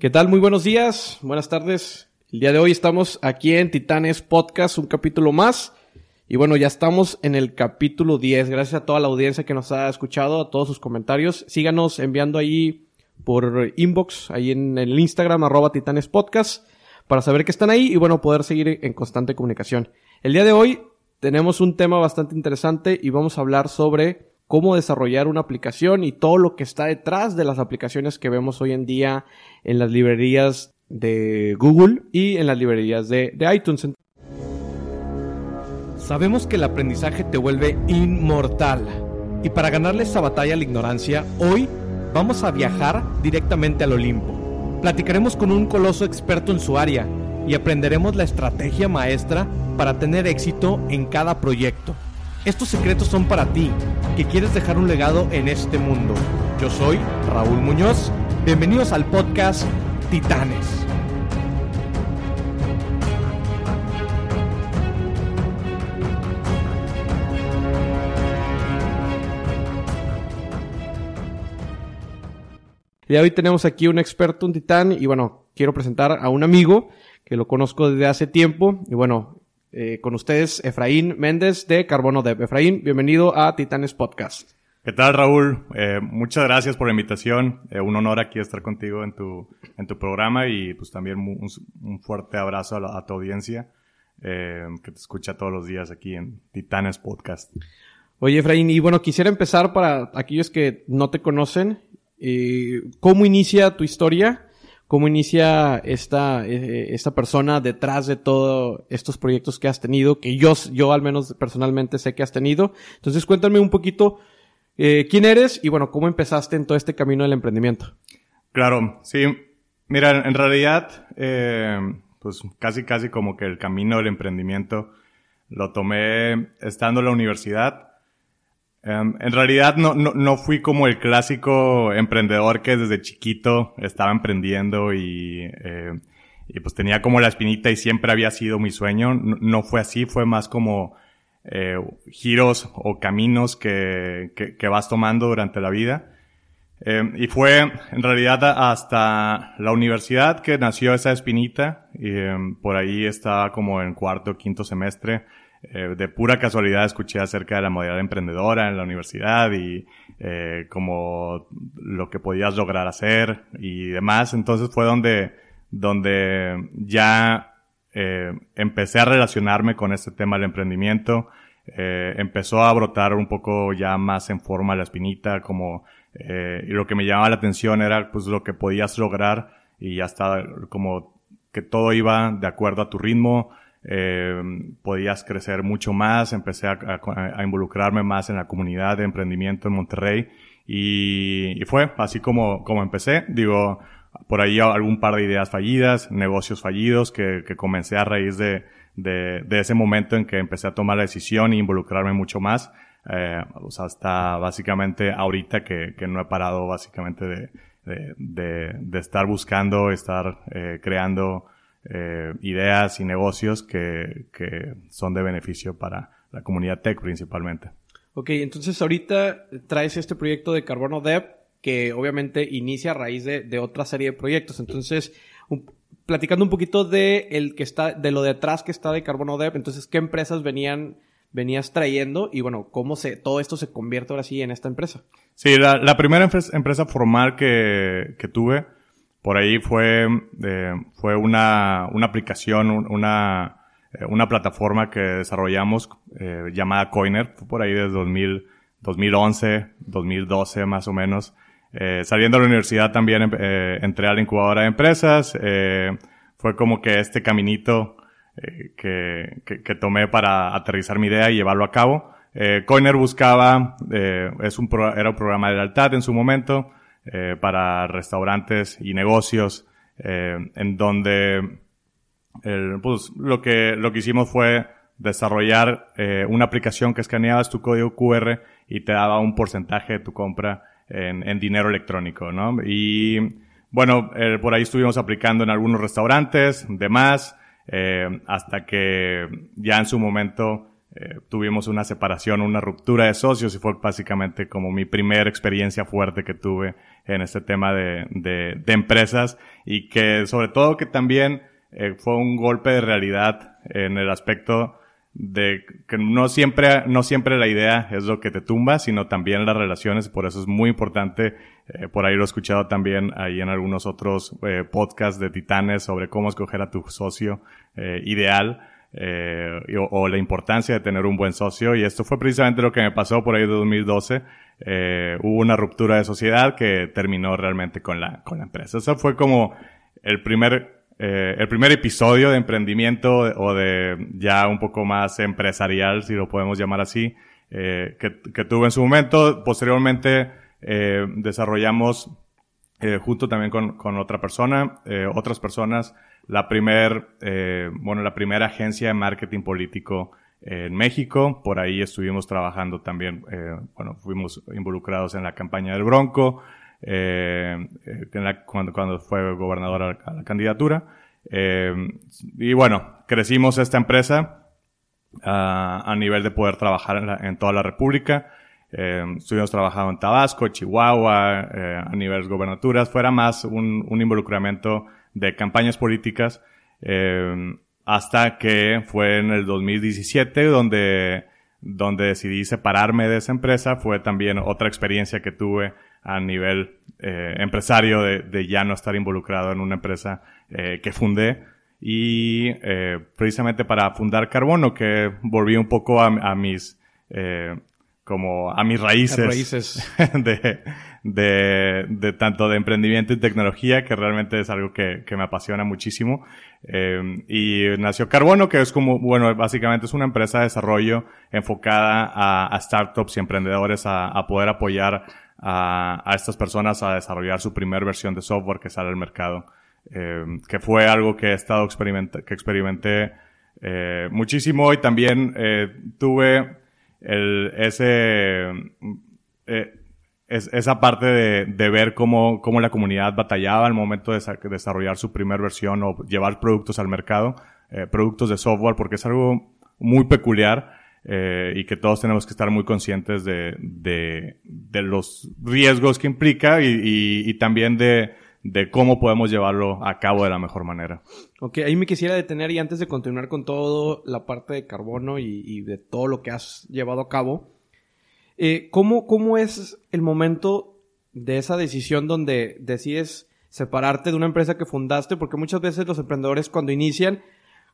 ¿Qué tal? Muy buenos días, buenas tardes. El día de hoy estamos aquí en Titanes Podcast, un capítulo más. Y bueno, ya estamos en el capítulo 10. Gracias a toda la audiencia que nos ha escuchado, a todos sus comentarios. Síganos enviando ahí por inbox, ahí en el Instagram, arroba Titanes Podcast, para saber que están ahí y bueno, poder seguir en constante comunicación. El día de hoy tenemos un tema bastante interesante y vamos a hablar sobre cómo desarrollar una aplicación y todo lo que está detrás de las aplicaciones que vemos hoy en día en las librerías de Google y en las librerías de, iTunes. Sabemos que el aprendizaje te vuelve inmortal. Y para ganarle esa batalla a la ignorancia, hoy vamos a viajar directamente al Olimpo. Platicaremos con un coloso experto en su área y aprenderemos la estrategia maestra para tener éxito en cada proyecto. Estos secretos son para ti, que quieres dejar un legado en este mundo. Yo soy Raúl Muñoz. Bienvenidos al podcast Titanes. Y hoy tenemos aquí un experto, un titán, y bueno, quiero presentar a un amigo que lo conozco desde hace tiempo, y bueno, eh, con ustedes Efraín Méndez de Carbono Dev. Efraín, bienvenido a Titanes Podcast. ¿Qué tal, Raúl? Eh, muchas gracias por la invitación. Eh, un honor aquí estar contigo en tu, en tu programa y pues también un, un fuerte abrazo a, a tu audiencia que te escucha todos los días aquí en Titanes Podcast. Oye, Efraín, y bueno, quisiera empezar para aquellos que no te conocen ¿Cómo inicia tu historia? ¿Cómo inicia esta, eh, esta persona detrás de todos estos proyectos que has tenido? Que yo, yo al menos personalmente sé que has tenido. Entonces cuéntame un poquito eh, quién eres y bueno, cómo empezaste en todo este camino del emprendimiento. Claro, sí. Mira, en realidad, eh, pues casi, casi como que el camino del emprendimiento lo tomé estando en la universidad Um, en realidad no, no, no, fui como el clásico emprendedor que desde chiquito estaba emprendiendo y, eh, y pues tenía como la espinita y siempre había sido mi sueño. No, no fue así, fue más como eh, giros o caminos que, que, que, vas tomando durante la vida. Eh, y fue en realidad hasta la universidad que nació esa espinita y em, por ahí estaba como en cuarto o quinto semestre eh, de pura casualidad escuché acerca de la modalidad emprendedora en la universidad y eh, como lo que podías lograr hacer y demás. Entonces fue donde, donde ya eh, empecé a relacionarme con este tema del emprendimiento. Eh, empezó a brotar un poco ya más en forma la espinita, como eh, y lo que me llamaba la atención era pues lo que podías lograr y ya estaba como que todo iba de acuerdo a tu ritmo, eh, podías crecer mucho más, empecé a, a, a, involucrarme más en la comunidad de emprendimiento en Monterrey y, y, fue así como, como empecé. Digo, por ahí algún par de ideas fallidas, negocios fallidos que, que comencé a raíz de, de, de, ese momento en que empecé a tomar la decisión e involucrarme mucho más. Eh, sea, hasta básicamente ahorita que, que no he parado básicamente de, de, de estar buscando, estar eh, creando eh, ideas y negocios que, que son de beneficio para la comunidad tech principalmente. Ok, entonces ahorita traes este proyecto de Carbono Dev que obviamente inicia a raíz de, de otra serie de proyectos. Entonces, un, platicando un poquito de el que está, de lo detrás que está de Carbono Dev, entonces, ¿qué empresas venían, venías trayendo? Y bueno, ¿cómo se, todo esto se convierte ahora sí en esta empresa? Sí, la, la primera empresa, empresa formal que, que tuve, por ahí fue, eh, fue una, una aplicación, una, eh, una plataforma que desarrollamos eh, llamada Coiner, fue por ahí desde 2000, 2011, 2012 más o menos. Saliendo de la universidad también eh, entré a la incubadora de empresas. fue como que este caminito que, que, que, tomé para aterrizar mi idea y llevarlo a cabo. Coiner buscaba, es un pro, era un programa de lealtad en su momento, eh, para restaurantes y negocios, eh, en donde el, pues, lo, que, lo que hicimos fue desarrollar eh, una aplicación que escaneabas tu código QR y te daba un porcentaje de tu compra en, en dinero electrónico, ¿no? Y bueno, eh, por ahí estuvimos aplicando en algunos restaurantes, demás, eh, hasta que ya en su momento eh, tuvimos una separación, una ruptura de socios y fue básicamente como mi primera experiencia fuerte que tuve en este tema de, de, de empresas y que sobre todo que también eh, fue un golpe de realidad en el aspecto de que no siempre, no siempre la idea es lo que te tumba, sino también las relaciones, por eso es muy importante, eh, por ahí lo he escuchado también ahí en algunos otros eh, podcasts de titanes sobre cómo escoger a tu socio ideal, eh, o, la importancia de tener un buen socio, y esto fue precisamente lo que me pasó por ahí de 2012, eh, hubo una ruptura de sociedad que terminó realmente con la, con la empresa. Eso fue como el primer eh, el primer episodio de emprendimiento o de ya un poco más empresarial, si lo podemos llamar así, que, que, tuve en su momento. Posteriormente desarrollamos junto también con, con otra persona, otras personas, la primer, eh, bueno, la primera agencia de marketing político en México. Por ahí estuvimos trabajando también, bueno, fuimos involucrados en la campaña del Bronco eh, en la, cuando, cuando, fue gobernador a la, a candidatura. Eh, y bueno, crecimos esta empresa uh, a nivel de poder trabajar en, la, en toda la República. Eh, estuvimos trabajando en Tabasco, Chihuahua, eh, a nivel gobernaturas. Fuera más un, un involucramiento de campañas políticas. Eh, hasta que fue en el 2017 donde, donde decidí separarme de esa empresa. Fue también otra experiencia que tuve a nivel eh, empresario de, de, ya no estar involucrado en una empresa eh, que fundé y precisamente para fundar Carbono que volví un poco a, mis como a mis raíces, raíces. De, de, de, tanto de emprendimiento y tecnología que realmente es algo que, que me apasiona muchísimo eh, y nació Carbono que es como bueno básicamente es una empresa de desarrollo enfocada a, a startups y emprendedores a, a poder apoyar a, a, estas personas a desarrollar su primer versión de software que sale al mercado. Eh, que fue algo que he estado experimenté, que experimenté eh, muchísimo y también eh, tuve el, ese, eh, es, esa parte de, de, ver cómo, cómo la comunidad batallaba al momento de, de, desarrollar su primer versión o llevar productos al mercado, eh, productos de software, porque es algo muy peculiar eh, y que todos tenemos que estar muy conscientes de, de, de los riesgos que implica y, y, y también de, de, cómo podemos llevarlo a cabo de la mejor manera. Ok, ahí me quisiera detener y antes de continuar con todo la parte de carbono y, de todo lo que has llevado a cabo, eh, ¿cómo, ¿cómo es el momento de esa decisión donde decides separarte de una empresa que fundaste? Porque muchas veces los emprendedores cuando inician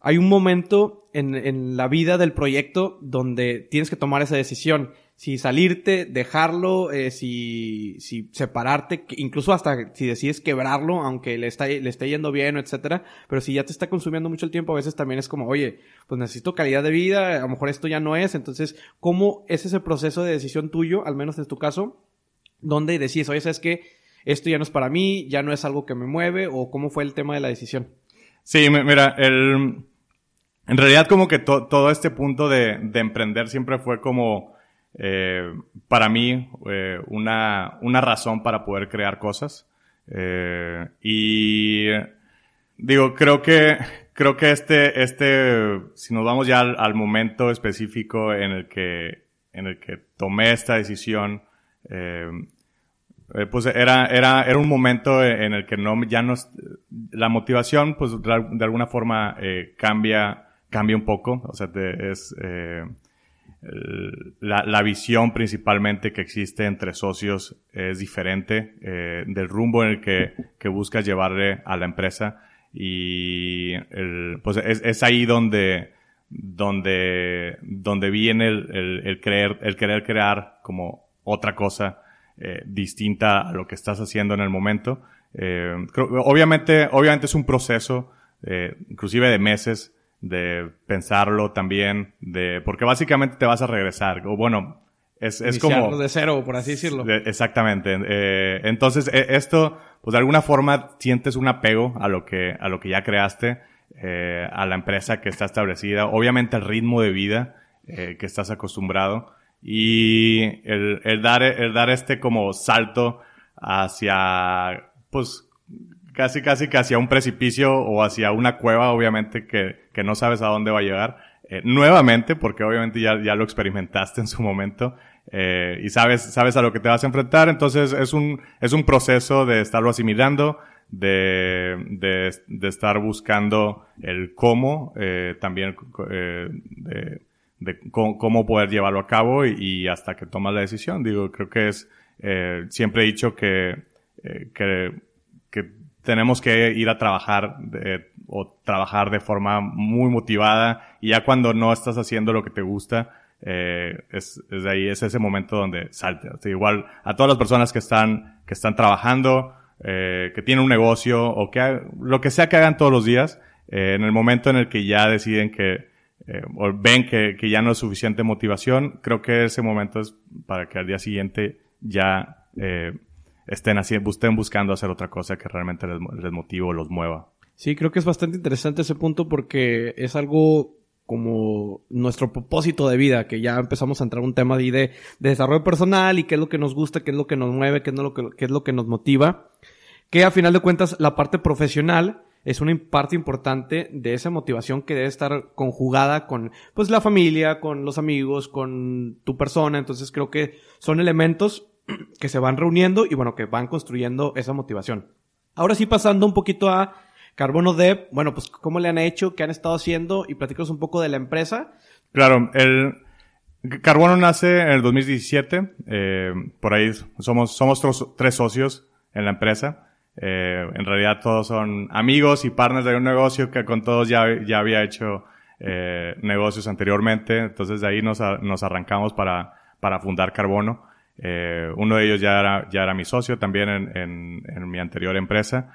hay un momento en, en, la vida del proyecto donde tienes que tomar esa decisión. Si salirte, dejarlo, eh, si, si separarte, incluso hasta si decides quebrarlo, aunque le, está, le esté yendo bien, etcétera. Pero si ya te está consumiendo mucho el tiempo, a veces también es como, oye, pues necesito calidad de vida, a lo mejor esto ya no es. Entonces, ¿cómo es ese proceso de decisión tuyo, al menos en tu caso, donde decides, oye, ¿sabes qué? Esto ya no es para mí, ya no es algo que me mueve, o cómo fue el tema de la decisión? Sí, mira, el en realidad como que to todo este punto de, de, emprender siempre fue como eh, para mí eh, una, una razón para poder crear cosas. Eh, y digo, creo que, creo que este, este, si nos vamos ya al, momento específico en el que, en el que tomé esta decisión, pues era, era, era un momento en el que no, ya no, la motivación, pues de alguna forma cambia, cambia un poco, o sea, es la, visión principalmente que existe entre socios es diferente eh, del rumbo en el que, que, buscas llevarle a la empresa y pues es, ahí donde donde donde viene el, el, el, el querer crear como otra cosa eh, distinta a lo que estás haciendo en el momento. Eh, obviamente obviamente es un proceso inclusive de meses de pensarlo también, de, porque básicamente te vas a regresar, o bueno, es, es como... de cero, por así decirlo. De, exactamente. Eh, entonces, e, esto, pues de alguna forma sientes un apego a lo que, a lo que ya creaste, eh, a la empresa que está establecida, obviamente al ritmo de vida eh, que estás acostumbrado y el, el, dar, el dar este como salto hacia, pues, casi, casi que hacia un precipicio o hacia una cueva, obviamente, que, que no sabes a dónde va a llegar. eh, nuevamente, porque obviamente ya, ya lo experimentaste en su momento, eh, y sabes, sabes a lo que te vas a enfrentar, entonces es un, es un proceso de estarlo asimilando, de, de, estar buscando el cómo, eh, también de, cómo, poder llevarlo a cabo y, hasta que tomas la decisión. Digo, creo que es, siempre he dicho que, que, tenemos que ir a trabajar o trabajar de forma muy motivada y ya cuando no estás haciendo lo que te gusta, eh, es, es ahí, es ese momento donde salte. igual a todas las personas que están, que están trabajando, eh, que tienen un negocio o que lo que sea que hagan todos los días, eh, en el momento en el que ya deciden que, eh, o ven que, que, ya no es suficiente motivación, creo que ese momento es para que al día siguiente ya eh, estén, haciendo, estén buscando hacer otra cosa que realmente les, les motive o los mueva. Sí, creo que es bastante interesante ese punto porque es algo como nuestro propósito de vida, que ya empezamos a entrar en un tema de, de, desarrollo personal y qué es lo que nos gusta, qué es lo que nos mueve, qué es lo que, qué es lo que nos motiva, que a final de cuentas la parte profesional es una parte importante de esa motivación que debe estar conjugada con pues la familia, con los amigos, con tu persona, entonces creo que son elementos que se van reuniendo y bueno, que van construyendo esa motivación. Ahora sí pasando un poquito a Carbono Dev, bueno, pues cómo le han hecho, qué han estado haciendo y platícanos un poco de la empresa. Claro, el Carbono nace en el 2017, eh, por ahí somos, somos tres socios en la empresa. Eh, en realidad todos son amigos y partners de un negocio que con todos ya, ya había hecho eh, negocios anteriormente, entonces de ahí nos, nos arrancamos para, para fundar Carbono. Uno de ellos ya era, ya era mi socio también en, en, en mi anterior empresa.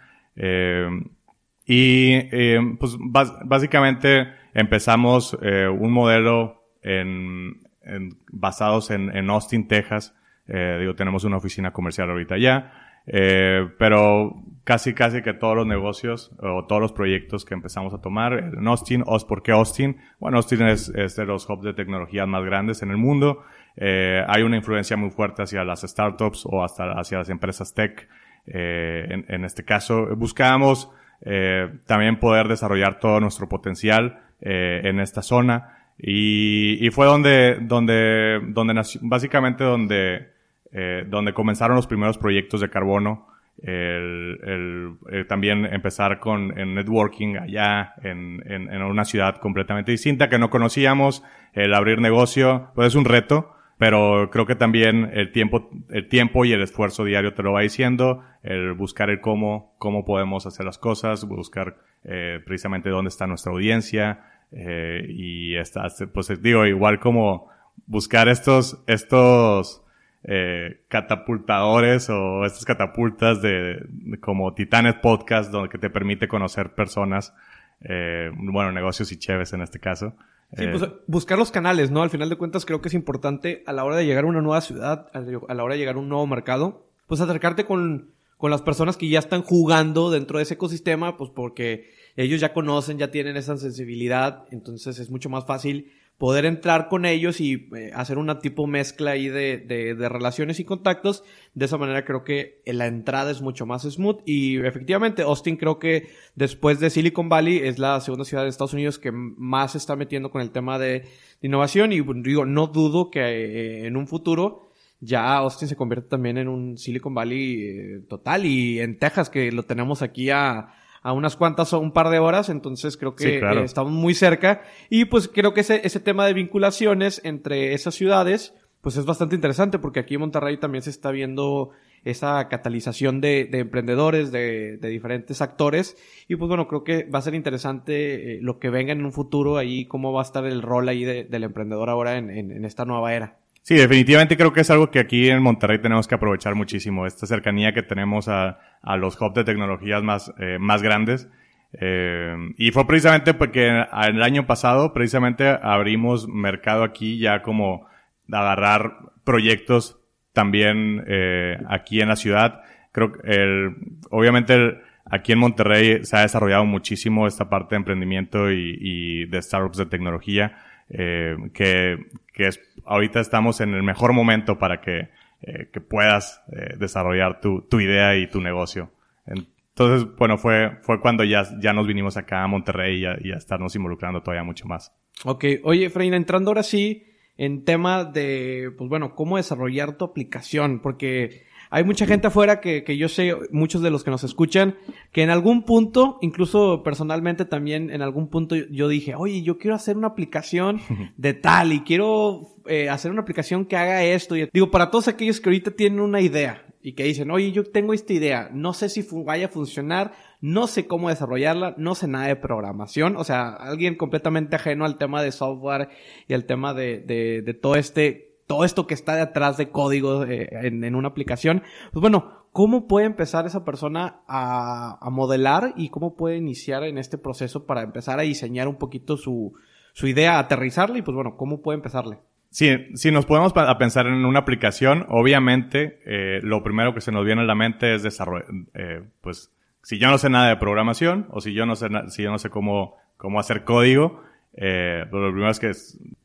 Y eh, pues básicamente empezamos eh, un modelo en, en basados en, en, Austin, Texas. Eh, digo, tenemos una oficina comercial ahorita ya. Eh, pero casi, casi que todos los negocios o todos los proyectos que empezamos a tomar en Austin, ¿por qué Austin? Bueno, Austin es, es de los hubs de tecnología más grandes en el mundo. Eh, hay una influencia muy fuerte hacia las startups o hasta hacia las empresas tech. Eh, en, en, este caso, buscábamos eh, también poder desarrollar todo nuestro potencial eh, en esta zona. Y, y, fue donde, donde, donde nació, básicamente donde, eh, donde comenzaron los primeros proyectos de carbono. El, el, el también empezar con el networking allá en, en, en, una ciudad completamente distinta que no conocíamos, el abrir negocio, pues es un reto, pero creo que también el tiempo, el tiempo y el esfuerzo diario te lo va diciendo, el buscar el cómo, cómo podemos hacer las cosas, buscar eh, precisamente dónde está nuestra audiencia, eh, y está, pues digo, igual como buscar estos, estos, eh, catapultadores o estas catapultas de, de, como Titanes Podcast, donde que te permite conocer personas, eh, bueno, negocios y cheves en este caso. Sí, pues eh, buscar los canales, ¿no? Al final de cuentas creo que es importante a la hora de llegar a una nueva ciudad, a la hora de llegar a un nuevo mercado, pues acercarte con, con las personas que ya están jugando dentro de ese ecosistema, pues porque ellos ya conocen, ya tienen esa sensibilidad, entonces es mucho más fácil poder entrar con ellos y eh, hacer una tipo mezcla ahí de, de, de, relaciones y contactos. De esa manera creo que la entrada es mucho más smooth. Y efectivamente Austin creo que después de Silicon Valley es la segunda ciudad de Estados Unidos que más se está metiendo con el tema de, innovación. Y digo, no dudo que eh, en un futuro ya Austin se convierte también en un Silicon Valley eh, total. Y en Texas que lo tenemos aquí a a unas cuantas o un par de horas, entonces creo que sí, claro. eh, estamos muy cerca. Y pues creo que ese, ese tema de vinculaciones entre esas ciudades, pues es bastante interesante porque aquí en Monterrey también se está viendo esa catalización de, de emprendedores, de, de, diferentes actores. Y pues bueno, creo que va a ser interesante eh, lo que venga en un futuro ahí, cómo va a estar el rol ahí de, del emprendedor ahora en, en, en esta nueva era. Sí, definitivamente creo que es algo que aquí en Monterrey tenemos que aprovechar muchísimo, esta cercanía que tenemos a, a los hubs de tecnologías más, eh, más grandes. Eh, y fue precisamente porque el año pasado precisamente abrimos mercado aquí ya como agarrar proyectos también eh, aquí en la ciudad. Creo que el, obviamente aquí en Monterrey se ha desarrollado muchísimo esta parte de emprendimiento y, de startups de tecnología, que, que es, ahorita estamos en el mejor momento para que, eh, que puedas eh, desarrollar tu, tu idea y tu negocio. entonces, bueno, fue, fue cuando ya, ya nos vinimos acá a Monterrey y a, y a estarnos involucrando todavía mucho más. Ok, oye, Freina, entrando ahora sí en tema de, pues bueno, cómo desarrollar tu aplicación, porque hay mucha gente afuera que, que yo sé, muchos de los que nos escuchan, que en algún punto, incluso personalmente también en algún punto yo dije, oye, yo quiero hacer una aplicación de tal y quiero eh, hacer una aplicación que haga esto. Y, digo, para todos aquellos que ahorita tienen una idea y que dicen, oye, yo tengo esta idea, no sé si vaya a funcionar, no sé cómo desarrollarla, no sé nada de programación, o sea, alguien completamente ajeno al tema de software y al tema de, de, de todo este todo esto que está detrás de código eh, en, una aplicación. Pues bueno, ¿cómo puede empezar esa persona a, modelar y cómo puede iniciar en este proceso para empezar a diseñar un poquito su, idea, aterrizarla y pues bueno, ¿cómo puede empezarle? Sí, si nos podemos a pensar en una aplicación, obviamente eh, lo primero que se nos viene a la mente es desarrollo, eh, pues si yo no sé nada de programación o si yo no sé, si yo no sé cómo, cómo hacer código, eh, pues lo primero es que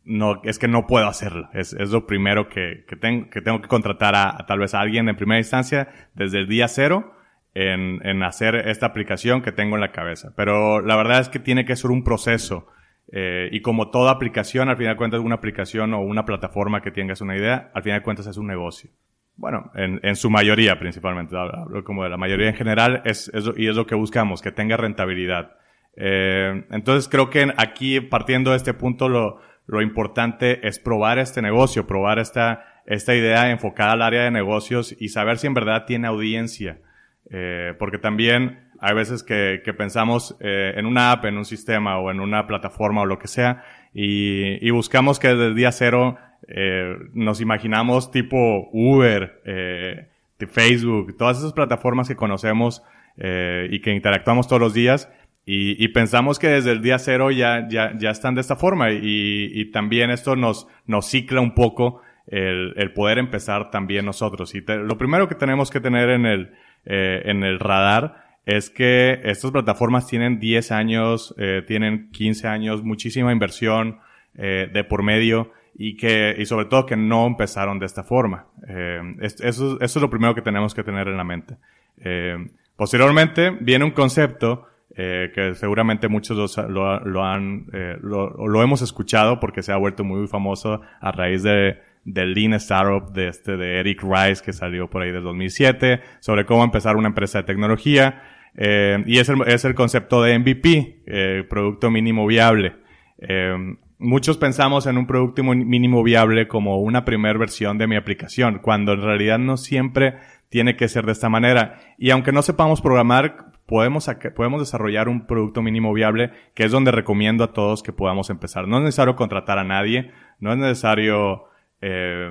no, es que no puedo hacerlo. Es, es lo primero que, que, tengo, que tengo que contratar a, tal vez a alguien en primera instancia desde el día cero en, en hacer esta aplicación que tengo en la cabeza. Pero la verdad es que tiene que ser un proceso. Eh, y como toda aplicación, al final de cuentas, una aplicación o una plataforma que tengas una idea, al final de cuentas es un negocio. Bueno, en, en su mayoría principalmente, hablo como de la mayoría en general, es, es, y es lo que buscamos, que tenga rentabilidad. Eh, entonces creo que aquí, partiendo de este punto, lo, lo importante es probar este negocio, probar esta, esta idea enfocada al área de negocios y saber si en verdad tiene audiencia. Eh, porque también hay veces que, pensamos eh, en una app, en un sistema o en una plataforma o lo que sea y, y buscamos que desde el día cero nos imaginamos tipo Uber, eh, Facebook, todas esas plataformas que conocemos y que interactuamos todos los días y, y, pensamos que desde el día cero ya, ya, ya están de esta forma y, y también esto nos, nos cicla un poco el, el poder empezar también nosotros. Y lo primero que tenemos que tener en el, eh, en el radar es que estas plataformas tienen 10 años, eh, tienen 15 años, muchísima inversión eh, de por medio y que, y sobre todo que no empezaron de esta forma. Eh, eso, eso es lo primero que tenemos que tener en la mente. Eh, posteriormente viene un concepto eh, que seguramente muchos lo, lo, han, eh, lo, hemos escuchado porque se ha vuelto muy famoso a raíz de, del Lean Startup de este, de Eric Rice que salió por ahí del 2007 sobre cómo empezar una empresa de tecnología. Eh, y es el, es el concepto de MVP, producto mínimo viable. Muchos pensamos en un producto mínimo viable como una primera versión de mi aplicación, cuando en realidad no siempre tiene que ser de esta manera. Y aunque no sepamos programar, podemos, podemos desarrollar un producto mínimo viable, que es donde recomiendo a todos que podamos empezar. No es necesario contratar a nadie, no es necesario eh,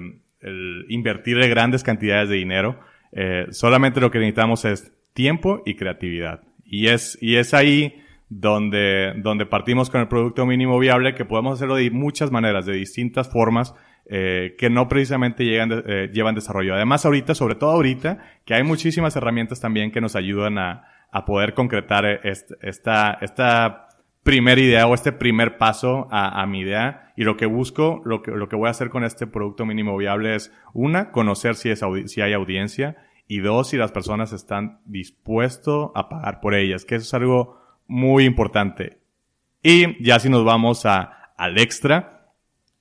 invertirle grandes cantidades de dinero, eh, solamente lo que necesitamos es tiempo y creatividad. Y es, y es ahí donde, donde partimos con el producto mínimo viable, que podemos hacerlo de muchas maneras, de distintas formas, eh, que no precisamente llegan eh, llevan desarrollo. Además, ahorita, sobre todo ahorita, que hay muchísimas herramientas también que nos ayudan a, a poder concretar esta, esta primera idea o este primer paso a, a, mi idea. Y lo que busco, lo que, lo que voy a hacer con este producto mínimo viable es, una, conocer si, es si hay audiencia y dos, si las personas están dispuestos a pagar por ellas, que eso es algo muy importante. Y ya si nos vamos a, al extra,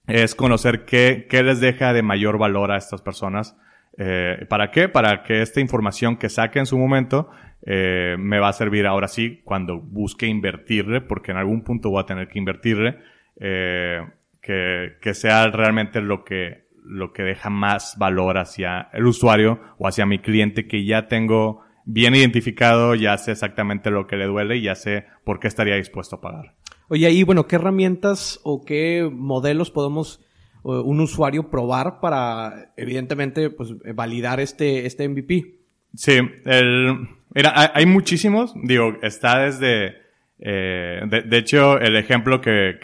es conocer qué, qué les deja de mayor valor a estas personas. Eh, ¿Para qué? Para que esta información que saque en su momento eh, me va a servir ahora sí cuando busque invertirle, porque en algún punto voy a tener que invertirle, eh, que, que sea realmente lo que, lo que deja más valor hacia el usuario o hacia mi cliente que ya tengo bien identificado, ya sé exactamente lo que le duele y ya sé por qué estaría dispuesto a pagar. Oye, y bueno, ¿qué herramientas o qué modelos podemos un usuario probar para, evidentemente, pues validar este, este MVP? Sí, el, mira, hay, muchísimos, digo, está desde, eh, de, hecho, el ejemplo que,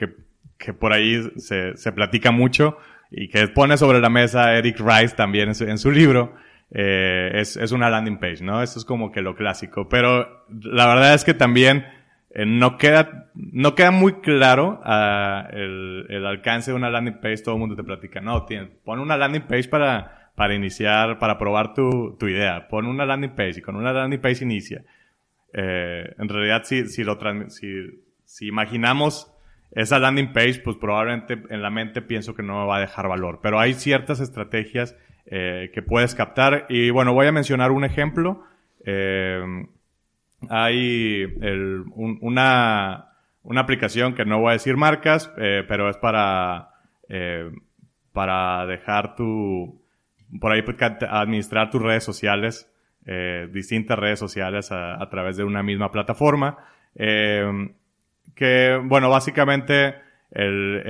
que, por ahí se, se, platica mucho y que pone sobre la mesa Eric Rice también en su, en su libro, eh, es, es una landing page, ¿no? Eso es como que lo clásico, pero la verdad es que también eh, no queda, no queda muy claro uh, el, alcance de una landing page, todo el mundo te platica, no, tiene, pon una landing page para, para iniciar, para probar tu, tu idea. Pon una landing page y con una landing page inicia. Eh, en realidad, si, si, lo si, si imaginamos esa landing page, pues probablemente en la mente pienso que no va a dejar valor. Pero hay ciertas estrategias eh, que puedes captar. Y bueno, voy a mencionar un ejemplo. Hay una, una aplicación que no voy a decir marcas, eh, pero es para, eh, para dejar tu, por ahí administrar tus redes sociales, eh, distintas redes sociales a, a, través de una misma plataforma. Que, bueno, básicamente, el,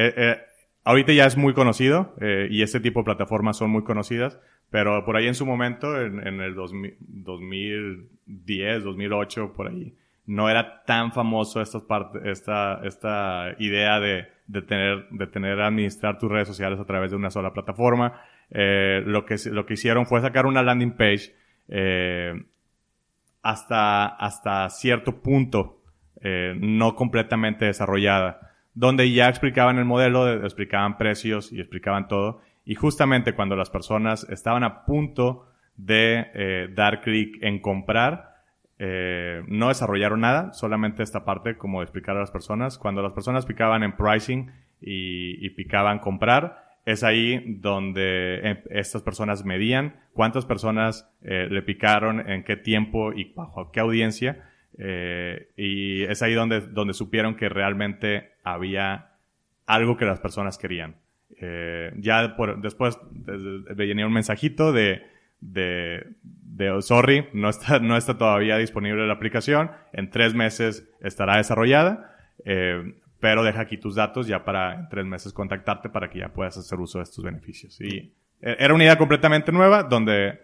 ahorita ya es muy conocido eh, y este tipo de plataformas son muy conocidas, pero por ahí en su momento, en, el 2000, 2010, 2008, por ahí, no era tan famoso esta, idea de, de, tener, de administrar tus redes sociales a través de una sola plataforma. Eh, lo, que, lo que hicieron fue sacar una landing page eh, hasta, hasta cierto punto, eh, no completamente desarrollada, donde ya explicaban el modelo, explicaban precios y explicaban todo. Y justamente cuando las personas estaban a punto de eh, dar clic en comprar, eh, no desarrollaron nada, solamente esta parte como explicar a las personas. Cuando las personas picaban en pricing y, y picaban comprar, es ahí donde eh, estas personas medían cuántas personas le picaron, en qué tiempo y bajo qué audiencia. Eh, y es ahí donde, donde supieron que realmente había algo que las personas querían. Eh, ya por, después venía un mensajito de, de, de oh, sorry, no está, no está todavía disponible la aplicación, en tres meses estará desarrollada, eh, pero deja aquí tus datos ya para en tres meses contactarte para que ya puedas hacer uso de estos beneficios. Y e, era una idea completamente nueva donde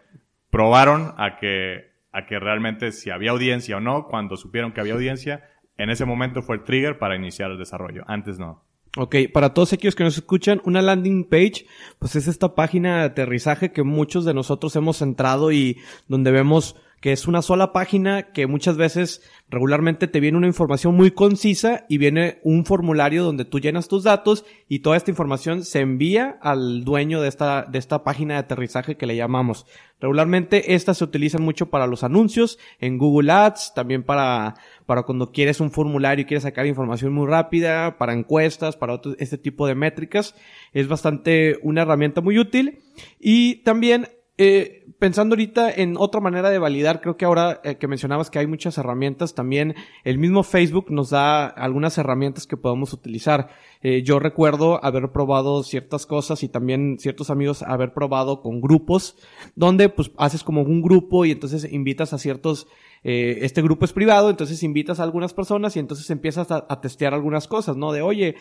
probaron a que, a que realmente si había audiencia o no, cuando supieron que había audiencia, en ese momento fue el trigger para iniciar el desarrollo. Antes no. Ok, para todos aquellos que nos escuchan, una landing page, pues es esta página de aterrizaje que muchos de nosotros hemos entrado y donde vemos que es una sola página que muchas veces regularmente te viene una información muy concisa y viene un formulario donde tú llenas tus datos y toda esta información se envía al dueño de esta, de esta página de aterrizaje que le llamamos. Regularmente estas se utilizan mucho para los anuncios en Google Ads, también para, para cuando quieres un formulario y quieres sacar información muy rápida, para encuestas, para este tipo de métricas. Es bastante una herramienta muy útil y también eh, pensando ahorita en otra manera de validar, creo que ahora eh, que mencionabas que hay muchas herramientas, también el mismo Facebook nos da algunas herramientas que podemos utilizar. Eh, yo recuerdo haber probado ciertas cosas y también ciertos amigos haber probado con grupos, donde pues haces como un grupo y entonces invitas a ciertos eh, este grupo es privado, entonces invitas a algunas personas y entonces empiezas a, a, testear algunas cosas, ¿no? De, oye,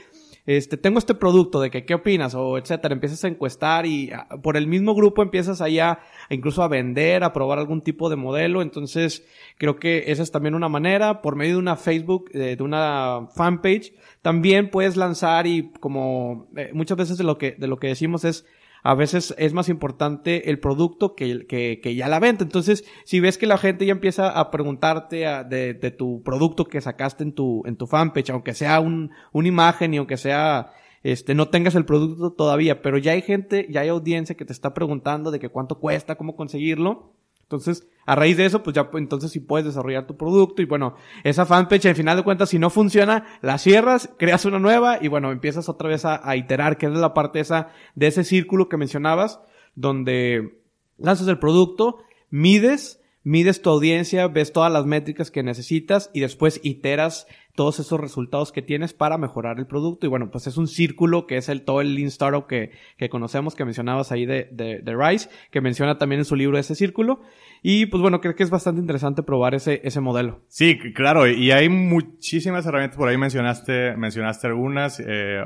este, tengo este producto, de que, ¿qué opinas? O etcétera. Empiezas a encuestar y a, por el mismo grupo empiezas allá incluso a vender, a probar algún tipo de modelo. Entonces, creo que esa es también una manera. Por medio de una Facebook, eh, de una fanpage, también puedes lanzar y como eh, muchas veces de lo que, de lo que decimos es, a veces es más importante el producto que, que, que, ya la venta. Entonces, si ves que la gente ya empieza a preguntarte de, de, tu producto que sacaste en tu, en tu fanpage, aunque sea un, una imagen y aunque sea, este, no tengas el producto todavía, pero ya hay gente, ya hay audiencia que te está preguntando de que cuánto cuesta, cómo conseguirlo. Entonces, a raíz de eso, pues ya entonces sí puedes desarrollar tu producto y bueno, esa fanpage al final de cuentas si no funciona, la cierras, creas una nueva y bueno, empiezas otra vez a, iterar, que es la parte esa de ese círculo que mencionabas, donde lanzas el producto, mides, mides tu audiencia, ves todas las métricas que necesitas y después iteras todos esos resultados que tienes para mejorar el producto. Y bueno, pues es un círculo que es el todo el Lean Startup que, que conocemos, que mencionabas ahí de, de, de Rice, que menciona también en su libro ese círculo. Y pues bueno, creo que es bastante interesante probar ese, ese modelo. Sí, claro, y hay muchísimas herramientas por ahí, mencionaste, mencionaste algunas. Eh,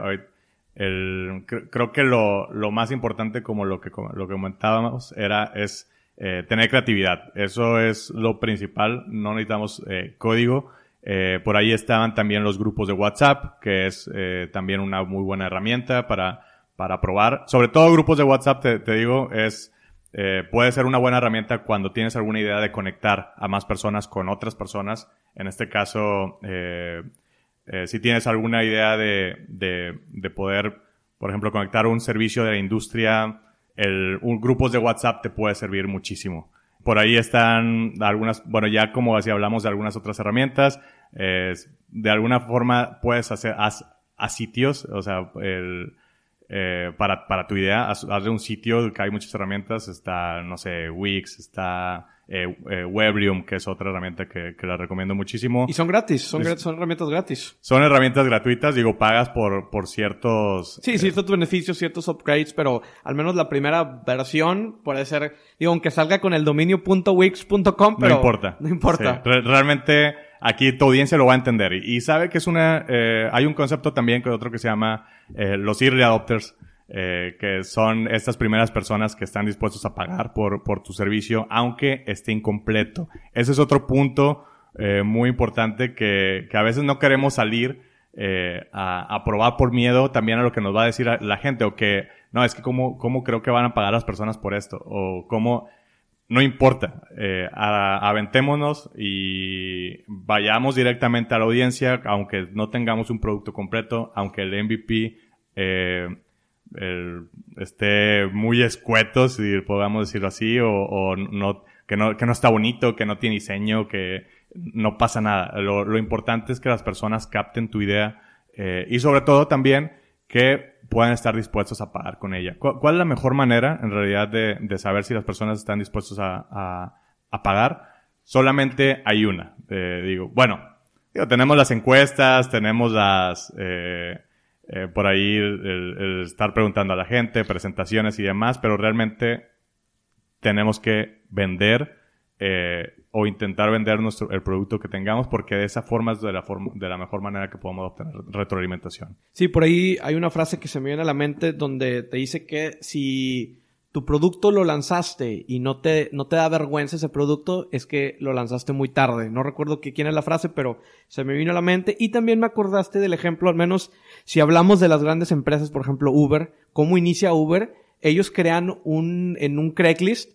el, creo que lo, lo más importante, como lo que, lo que comentábamos, era, es eh, tener creatividad. Eso es lo principal. No necesitamos eh, código. Eh, por ahí estaban también los grupos de WhatsApp, que es eh, también una muy buena herramienta para, para probar. Sobre todo grupos de WhatsApp, te, digo, es, eh, puede ser una buena herramienta cuando tienes alguna idea de conectar a más personas con otras personas. En este caso, eh, eh, si tienes alguna idea de, de, de, poder, por ejemplo, conectar un servicio de la industria, el, grupos de WhatsApp te puede servir muchísimo por ahí están algunas, bueno, ya como así hablamos de algunas otras herramientas, de alguna forma puedes hacer a, sitios, o sea, el, eh, para, para tu idea, hazle un sitio que hay muchas herramientas, está, no sé, Wix, está eh, eh, Webrium, que es otra herramienta que, que, la recomiendo muchísimo. Y son gratis, son, son herramientas gratis. Son herramientas gratuitas, digo, pagas por, por ciertos... Sí, ciertos beneficios, ciertos upgrades, pero al menos la primera versión puede ser, digo, aunque salga con el dominio .wix.com, pero... No importa. No importa. realmente aquí tu audiencia lo va a entender. Y, sabe que es una, eh, hay un concepto también que otro que se llama eh, los early adopters, eh, que son estas primeras personas que están dispuestos a pagar por, por tu servicio, aunque esté incompleto. Ese es otro punto eh, muy importante que, que a veces no queremos salir eh, a, a, probar por miedo también a lo que nos va a decir la gente o que, no, es que cómo, cómo creo que van a pagar las personas por esto o cómo, no importa, eh, aventémonos y vayamos directamente a la audiencia, aunque no tengamos un producto completo, aunque el MVP eh, esté muy escueto, si podamos decirlo así, o, o, no, que no, que no está bonito, que no tiene diseño, que no pasa nada. Lo, lo importante es que las personas capten tu idea eh, y sobre todo también que puedan estar dispuestos a pagar con ella. ¿Cuál, es la mejor manera, en realidad, de, de, saber si las personas están dispuestos a, a, a pagar? Solamente hay una. Eh, digo, bueno, digo, tenemos las encuestas, tenemos las, eh, eh, por ahí estar preguntando a la gente, presentaciones y demás, pero realmente tenemos que vender eh, o intentar vender nuestro, el producto que tengamos porque de esa forma es de la, forma, de la mejor manera que podemos obtener retroalimentación. Sí, por ahí hay una frase que se me viene a la mente donde te dice que si tu producto lo lanzaste y no te, no te da vergüenza ese producto, es que lo lanzaste muy tarde. No recuerdo quién es la frase, pero se me vino a la mente. Y también me acordaste del ejemplo, al menos si hablamos de las grandes empresas, por ejemplo Uber, cómo inicia Uber, ellos crean un, en un Craigslist,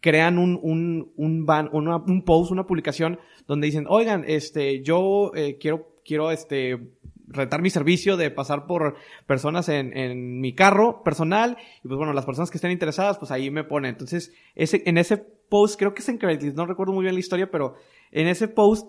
crean un, un, un, ban, un post, una publicación donde dicen, oigan, este, yo eh, quiero, quiero, este, rentar mi servicio de pasar por personas en, en mi carro personal y pues bueno, las personas que estén interesadas, pues ahí me ponen. Entonces, ese, en ese post, creo que es en Craigslist, no recuerdo muy bien la historia, pero en ese post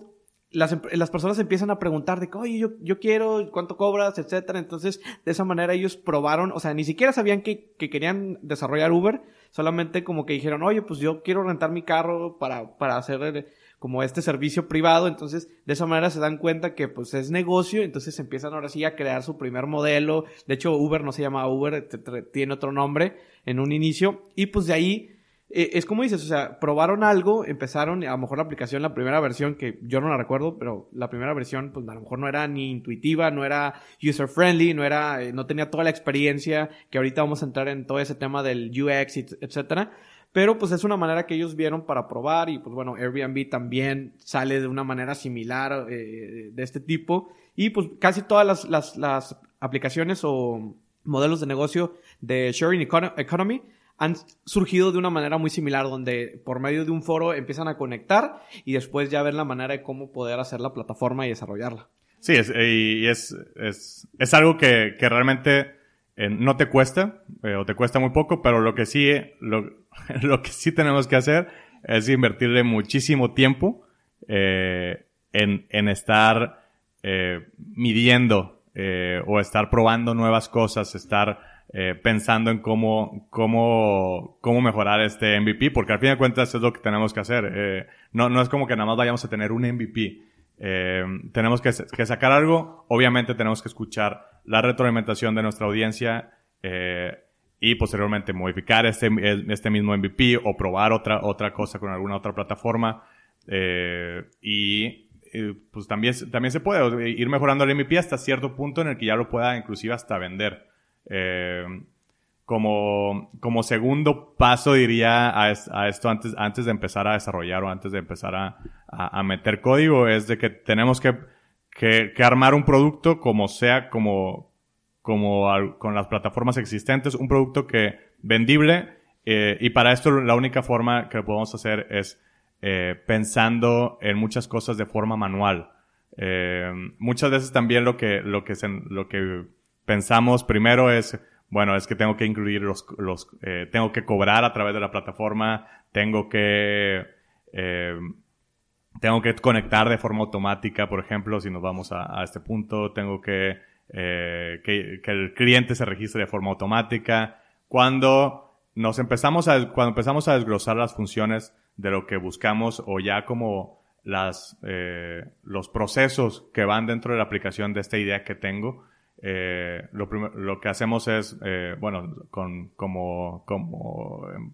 las, em, las personas empiezan a preguntar de que, oye, yo, yo quiero, cuánto cobras, etcétera. Entonces, de esa manera ellos probaron, o sea, ni siquiera sabían que, que querían desarrollar Uber, solamente como que dijeron, oye, pues yo quiero rentar mi carro para, para hacer eh, como este servicio privado. Entonces, de esa manera se dan cuenta que pues es negocio, entonces empiezan ahora sí a crear su primer modelo. De hecho, Uber no se llama Uber, tiene otro nombre en un inicio. Y pues de ahí eh, es como dices, o sea, probaron algo, empezaron, a lo mejor la aplicación, la primera versión, que yo no la recuerdo, pero la primera versión, pues a lo mejor no era ni intuitiva, no era user friendly, no era, eh, no tenía toda la experiencia, que ahorita vamos a entrar en todo ese tema del UX, etcétera. Pero pues es una manera que ellos vieron para probar y pues bueno, Airbnb también sale de una manera similar eh, de este tipo. Y pues casi todas las, las, las aplicaciones o modelos de negocio de sharing economy han surgido de una manera muy similar, donde por medio de un foro empiezan a conectar y después ya ver la manera de cómo poder hacer la plataforma y desarrollarla. Sí, es, y es, es, es algo que, que realmente eh, no te cuesta, eh, o te cuesta muy poco, pero lo que sí, lo, lo, que sí tenemos que hacer es invertirle muchísimo tiempo eh, en, en estar midiendo o estar probando nuevas cosas, estar eh, pensando en cómo, cómo, cómo mejorar este MVP, porque al fin de cuentas es lo que tenemos que hacer. Eh, no, no es como que nada más vayamos a tener un MVP. Eh, tenemos que, que, sacar algo, obviamente tenemos que escuchar la retroalimentación de nuestra audiencia y posteriormente modificar este, este mismo MVP o probar otra, otra cosa con alguna otra plataforma. Y pues también, también se puede ir mejorando el MVP hasta cierto punto en el que ya lo pueda inclusive hasta vender. Eh, como, como segundo paso diría a, esto antes, antes de empezar a desarrollar o antes de empezar a, a, meter código es de que tenemos que, que, armar un producto como sea, como, como con las plataformas existentes, un producto que vendible eh, y para esto la única forma que podemos hacer es eh, pensando en muchas cosas de forma manual. Eh, muchas veces también lo que, lo lo que pensamos primero es, bueno, es que tengo que incluir los, los eh, tengo que cobrar a través de la plataforma, tengo que, eh, tengo que conectar de forma automática, por ejemplo, si nos vamos a, a este punto, tengo que, eh, que, que, el cliente se registre de forma automática. Cuando nos empezamos a, cuando empezamos a desglosar las funciones de lo que buscamos o ya como las, eh, los procesos que van dentro de la aplicación de esta idea que tengo, eh, lo, lo, que hacemos es, eh, bueno, con, como, como em,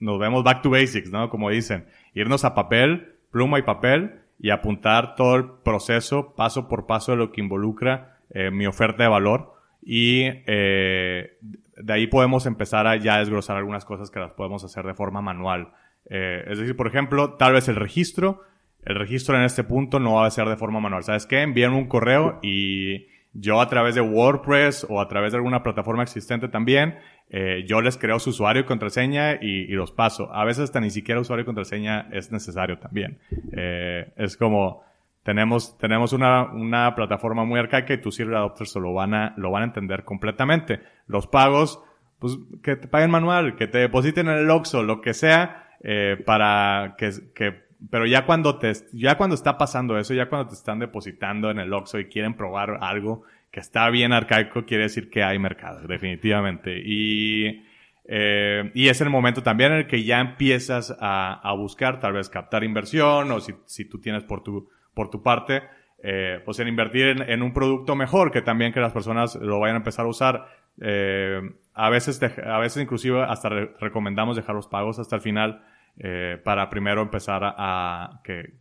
nos vemos back to basics, ¿no? Como dicen, irnos a papel, pluma y papel y apuntar todo el proceso paso por paso de lo que involucra eh, mi oferta de valor y eh, de ahí podemos empezar a ya desglosar algunas cosas que las podemos hacer de forma manual. Eh, es decir, por ejemplo, tal vez el registro, el registro en este punto no va a ser de forma manual. ¿Sabes qué? Envían un correo y yo a través de WordPress o a través de alguna plataforma existente también, eh, yo les creo su usuario y contraseña y, los paso. A veces hasta ni siquiera usuario y contraseña es necesario también. Eh, es como, tenemos, tenemos una, una plataforma muy arcaica y tus early adopters lo van a, lo van a entender completamente. Los pagos, pues que te paguen manual, que te depositen en el Oxxo, lo que sea, eh, para que, que pero ya cuando te, ya cuando está pasando eso, ya cuando te están depositando en el Oxxo y quieren probar algo que está bien arcaico, quiere decir que hay mercado, definitivamente. Y, eh, y es el momento también en el que ya empiezas a, a buscar, tal vez captar inversión, o si, si tú tienes por tu, por tu parte, eh, pues en invertir en, en, un producto mejor, que también que las personas lo vayan a empezar a usar. Eh, a veces, a veces inclusive hasta re recomendamos dejar los pagos hasta el final eh, para primero empezar a, que,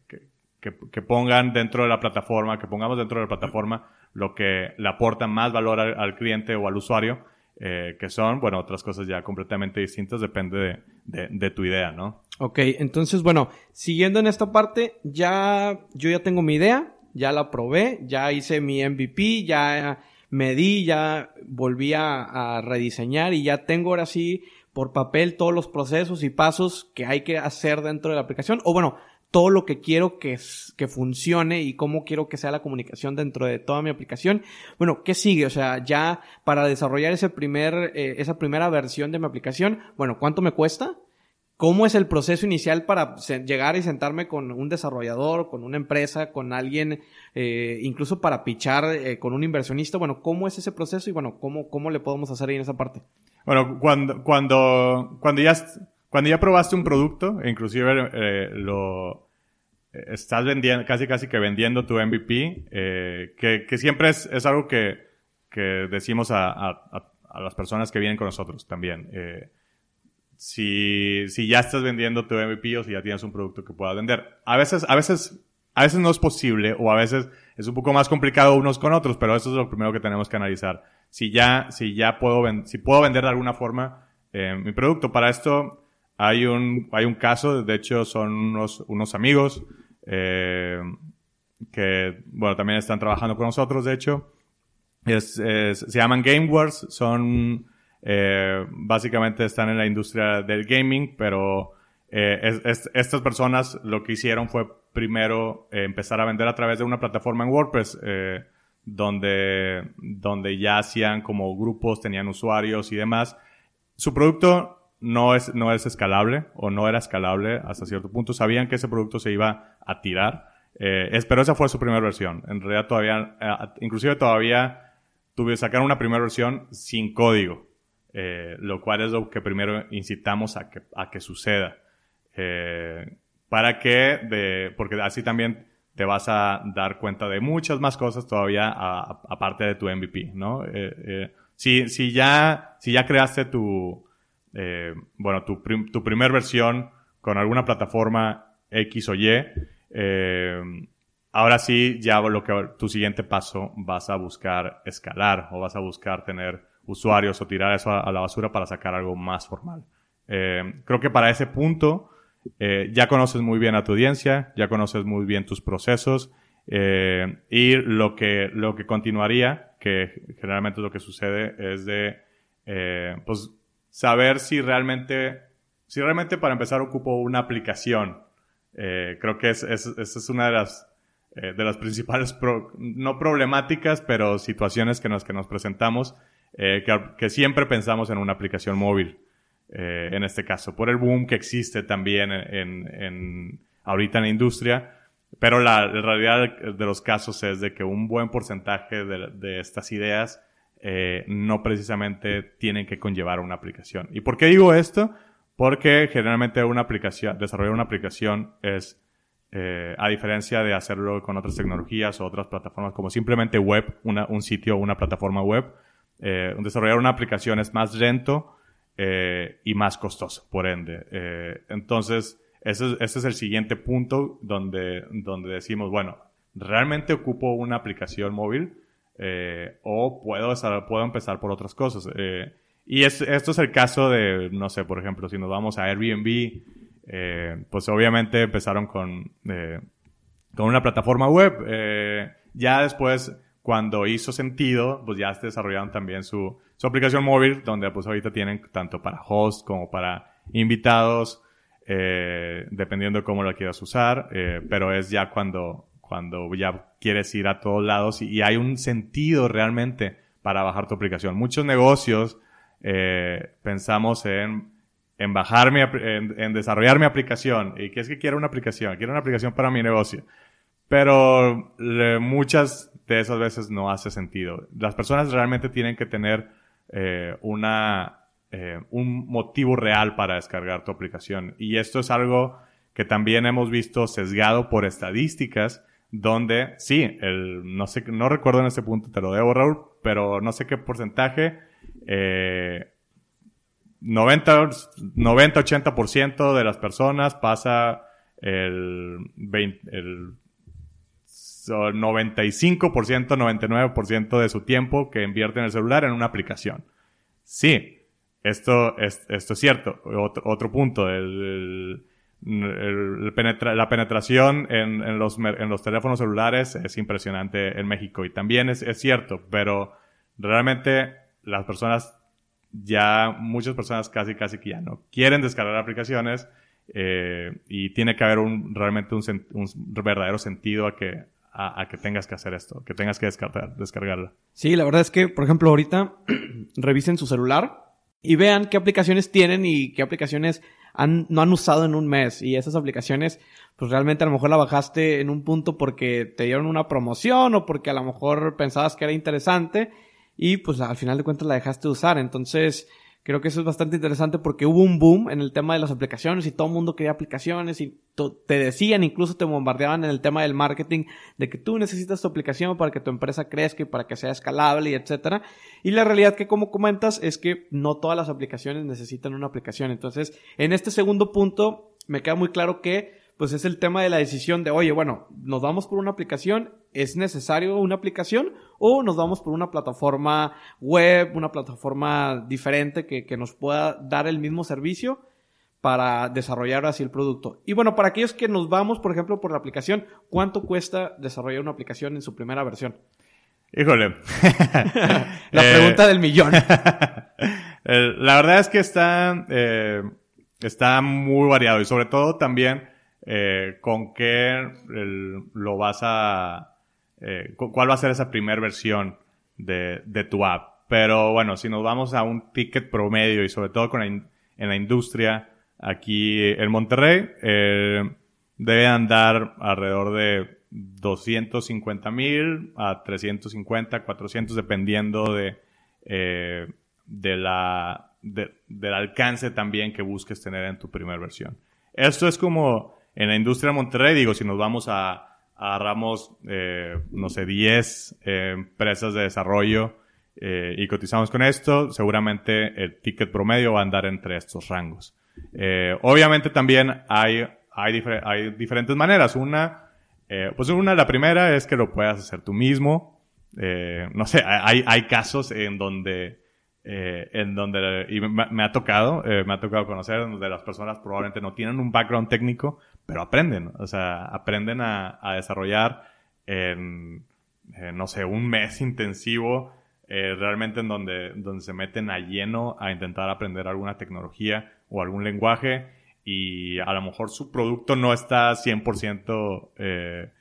que, pongan dentro de la plataforma, que pongamos dentro de la plataforma lo que le aporta más valor al, cliente o al usuario, eh, que son, bueno, otras cosas ya completamente distintas, depende de, de, de, tu idea, ¿no? Ok, entonces, bueno, siguiendo en esta parte, ya, yo ya tengo mi idea, ya la probé, ya hice mi MVP, ya medí, ya volví a, a rediseñar y ya tengo ahora sí por papel todos los procesos y pasos que hay que hacer dentro de la aplicación. O bueno, todo lo que quiero que, que funcione y cómo quiero que sea la comunicación dentro de toda mi aplicación. Bueno, ¿qué sigue? O sea, ya para desarrollar ese primer, eh, esa primera versión de mi aplicación, bueno, ¿cuánto me cuesta? ¿Cómo es el proceso inicial para llegar y sentarme con un desarrollador, con una empresa, con alguien, eh, incluso para pichar eh, con un inversionista? Bueno, ¿cómo es ese proceso y bueno, cómo, cómo le podemos hacer ahí en esa parte? Bueno, cuando, cuando, cuando ya, cuando ya probaste un producto, inclusive eh, lo eh, estás vendiendo, casi casi que vendiendo tu MVP, eh, que, que siempre es, es algo que, que decimos a, a, a, las personas que vienen con nosotros también. Si, si ya estás vendiendo tu MVP o si ya tienes un producto que puedas vender. A veces, a veces, a veces no es posible o a veces es un poco más complicado unos con otros, pero eso es lo primero que tenemos que analizar si ya, si ya puedo, si puedo vender de alguna forma eh, mi producto. Para esto hay un, hay un caso, de hecho son unos, unos amigos eh, que, bueno, también están trabajando con nosotros, de hecho. Es, se llaman Game Wars, son, eh, básicamente están en la industria del gaming, pero eh, es, es, estas personas lo que hicieron fue primero eh, empezar a vender a través de una plataforma en WordPress. Eh, donde, donde ya hacían como grupos, tenían usuarios y demás. Su producto no es, no es escalable o no era escalable hasta cierto punto. Sabían que ese producto se iba a tirar. Pero esa fue su primera versión. En realidad todavía, inclusive todavía tuve sacar una primera versión sin código. Lo cual es lo que primero incitamos a que, a que suceda. Eh, para que, de, porque así también te vas a dar cuenta de muchas más cosas todavía aparte de tu MVP, ¿no? Eh, eh, si, si, ya, si ya creaste tu, eh, bueno, tu, prim, tu primer versión con alguna plataforma X o Y, eh, ahora sí, ya lo que tu siguiente paso vas a buscar escalar o vas a buscar tener usuarios o tirar eso a, a la basura para sacar algo más formal. Eh, creo que para ese punto, eh, ya conoces muy bien a tu audiencia, ya conoces muy bien tus procesos eh, y lo que, lo que continuaría, que generalmente lo que sucede, es de eh, pues, saber si realmente, si realmente para empezar ocupo una aplicación. Creo que es, es, esa es una de las, de las principales, no problemáticas, pero situaciones que nos, que nos presentamos que, siempre pensamos en una aplicación móvil, eh, en este caso, por el boom que existe también en, en ahorita en la industria. Pero la, realidad de los casos es de que un buen porcentaje de, de estas ideas eh, no precisamente tienen que conllevar una aplicación. ¿Y por qué digo esto? Porque generalmente una aplicación, desarrollar una aplicación es, eh, a diferencia de hacerlo con otras tecnologías o otras plataformas como simplemente web, una, un sitio o una plataforma web, eh, desarrollar una aplicación es más lento eh, y más costoso, por ende. Eh, entonces, ese, es el siguiente punto donde, donde decimos, bueno, ¿realmente ocupo una aplicación móvil? Eh, o puedo, puedo empezar por otras cosas. Y esto es el caso de, no sé, por ejemplo, si nos vamos a Airbnb, pues obviamente empezaron con, con una plataforma web. ya después, cuando hizo sentido, pues ya desarrollaron también su, aplicación móvil, donde pues ahorita tienen tanto para host como para invitados, dependiendo de cómo lo quieras usar, pero es ya cuando ya quieres ir a todos lados y, hay un sentido realmente para bajar tu aplicación. Muchos negocios eh, pensamos en, bajar mi, desarrollar mi aplicación. ¿Y qué es que quiero una aplicación? Quiero una aplicación para mi negocio. Pero muchas esas veces no hace sentido. Las personas realmente tienen que tener eh, una, eh, un motivo real para descargar tu aplicación. Y esto es algo que también hemos visto sesgado por estadísticas donde sí, el, no sé, no recuerdo en este punto, te lo debo Raúl, pero no sé qué porcentaje, eh, 90, 80% de las personas pasa el, 20, el 95%, 99% de su tiempo que invierte en el celular en una aplicación. Sí, esto es, esto es cierto. Otro, otro punto, la penetración en, los, en los teléfonos celulares es impresionante en México y también es, es cierto, pero realmente las personas ya, muchas personas casi casi que ya no quieren descargar aplicaciones eh, y tiene que haber un, realmente un, un verdadero sentido a que, a, que tengas que hacer esto, que tengas que descargar, descargarla. Sí, la verdad es que, por ejemplo, ahorita revisen su celular y vean qué aplicaciones tienen y qué aplicaciones no han usado en un mes. Y esas aplicaciones, pues realmente a lo mejor la bajaste en un punto porque te dieron una promoción o porque a lo mejor pensabas que era interesante y pues al final de cuentas la dejaste de usar. Entonces, Creo que eso es bastante interesante porque hubo un boom en el tema de las aplicaciones y todo el mundo quería aplicaciones y te decían, incluso te bombardeaban en el tema del marketing de que tú necesitas tu aplicación para que tu empresa crezca y para que sea escalable y etcétera. Y la realidad que como comentas es que no todas las aplicaciones necesitan una aplicación. Entonces, en este segundo punto me queda muy claro que pues es el tema de la decisión de, oye, bueno, nos vamos por una aplicación, ¿es necesario una aplicación? O nos vamos por una plataforma web, una plataforma diferente que, que nos pueda dar el mismo servicio para desarrollar así el producto. Y bueno, para aquellos que nos vamos, por ejemplo, por la aplicación, ¿cuánto cuesta desarrollar una aplicación en su primera versión? Híjole. la pregunta del millón. la verdad es que está, eh, está muy variado y sobre todo también eh, con qué lo vas a, eh, cuál va a ser esa primera versión de, tu app. Pero bueno, si nos vamos a un ticket promedio y sobre todo con en la industria aquí en Monterrey, eh, debe andar alrededor de 250 mil a 350, 400, dependiendo de, de la, de, del alcance también que busques tener en tu primera versión. Esto es como en la industria de Monterrey, digo, si nos vamos a, a ramos, eh, no sé, 10 eh, empresas de desarrollo eh, y cotizamos con esto, seguramente el ticket promedio va a andar entre estos rangos. Eh, obviamente también hay, hay, hay, diferentes maneras. Una, eh, pues una, la primera es que lo puedas hacer tú mismo. Eh, no sé, hay, hay casos en donde eh, en donde, y me, ha tocado, eh, me ha tocado conocer donde las personas probablemente no tienen un background técnico, pero aprenden, o sea, aprenden a, a desarrollar en, no sé, un mes intensivo, eh, realmente en donde, donde se meten a lleno a intentar aprender alguna tecnología o algún lenguaje y a lo mejor su producto no está 100%, eh,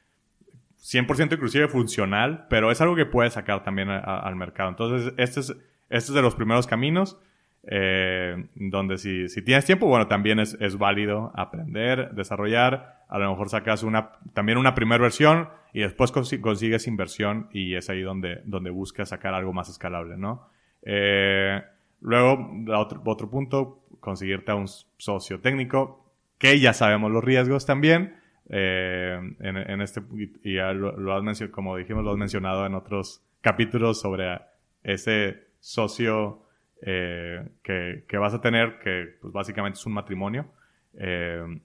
100% inclusive funcional, pero es algo que puede sacar también al mercado. Entonces, este es este es de los primeros caminos. Eh, donde si, si, tienes tiempo, bueno, también es, es, válido aprender, desarrollar, a lo mejor sacas una, también una primera versión y después consigues inversión y es ahí donde, donde buscas sacar algo más escalable, ¿no? Eh, luego, otro, otro punto, conseguirte a un socio técnico, que ya sabemos los riesgos también, eh, en, en, este, y ya lo, lo has mencionado, como dijimos, lo has mencionado en otros capítulos sobre ese socio eh, que, que, vas a tener, que pues, básicamente es un matrimonio, eh,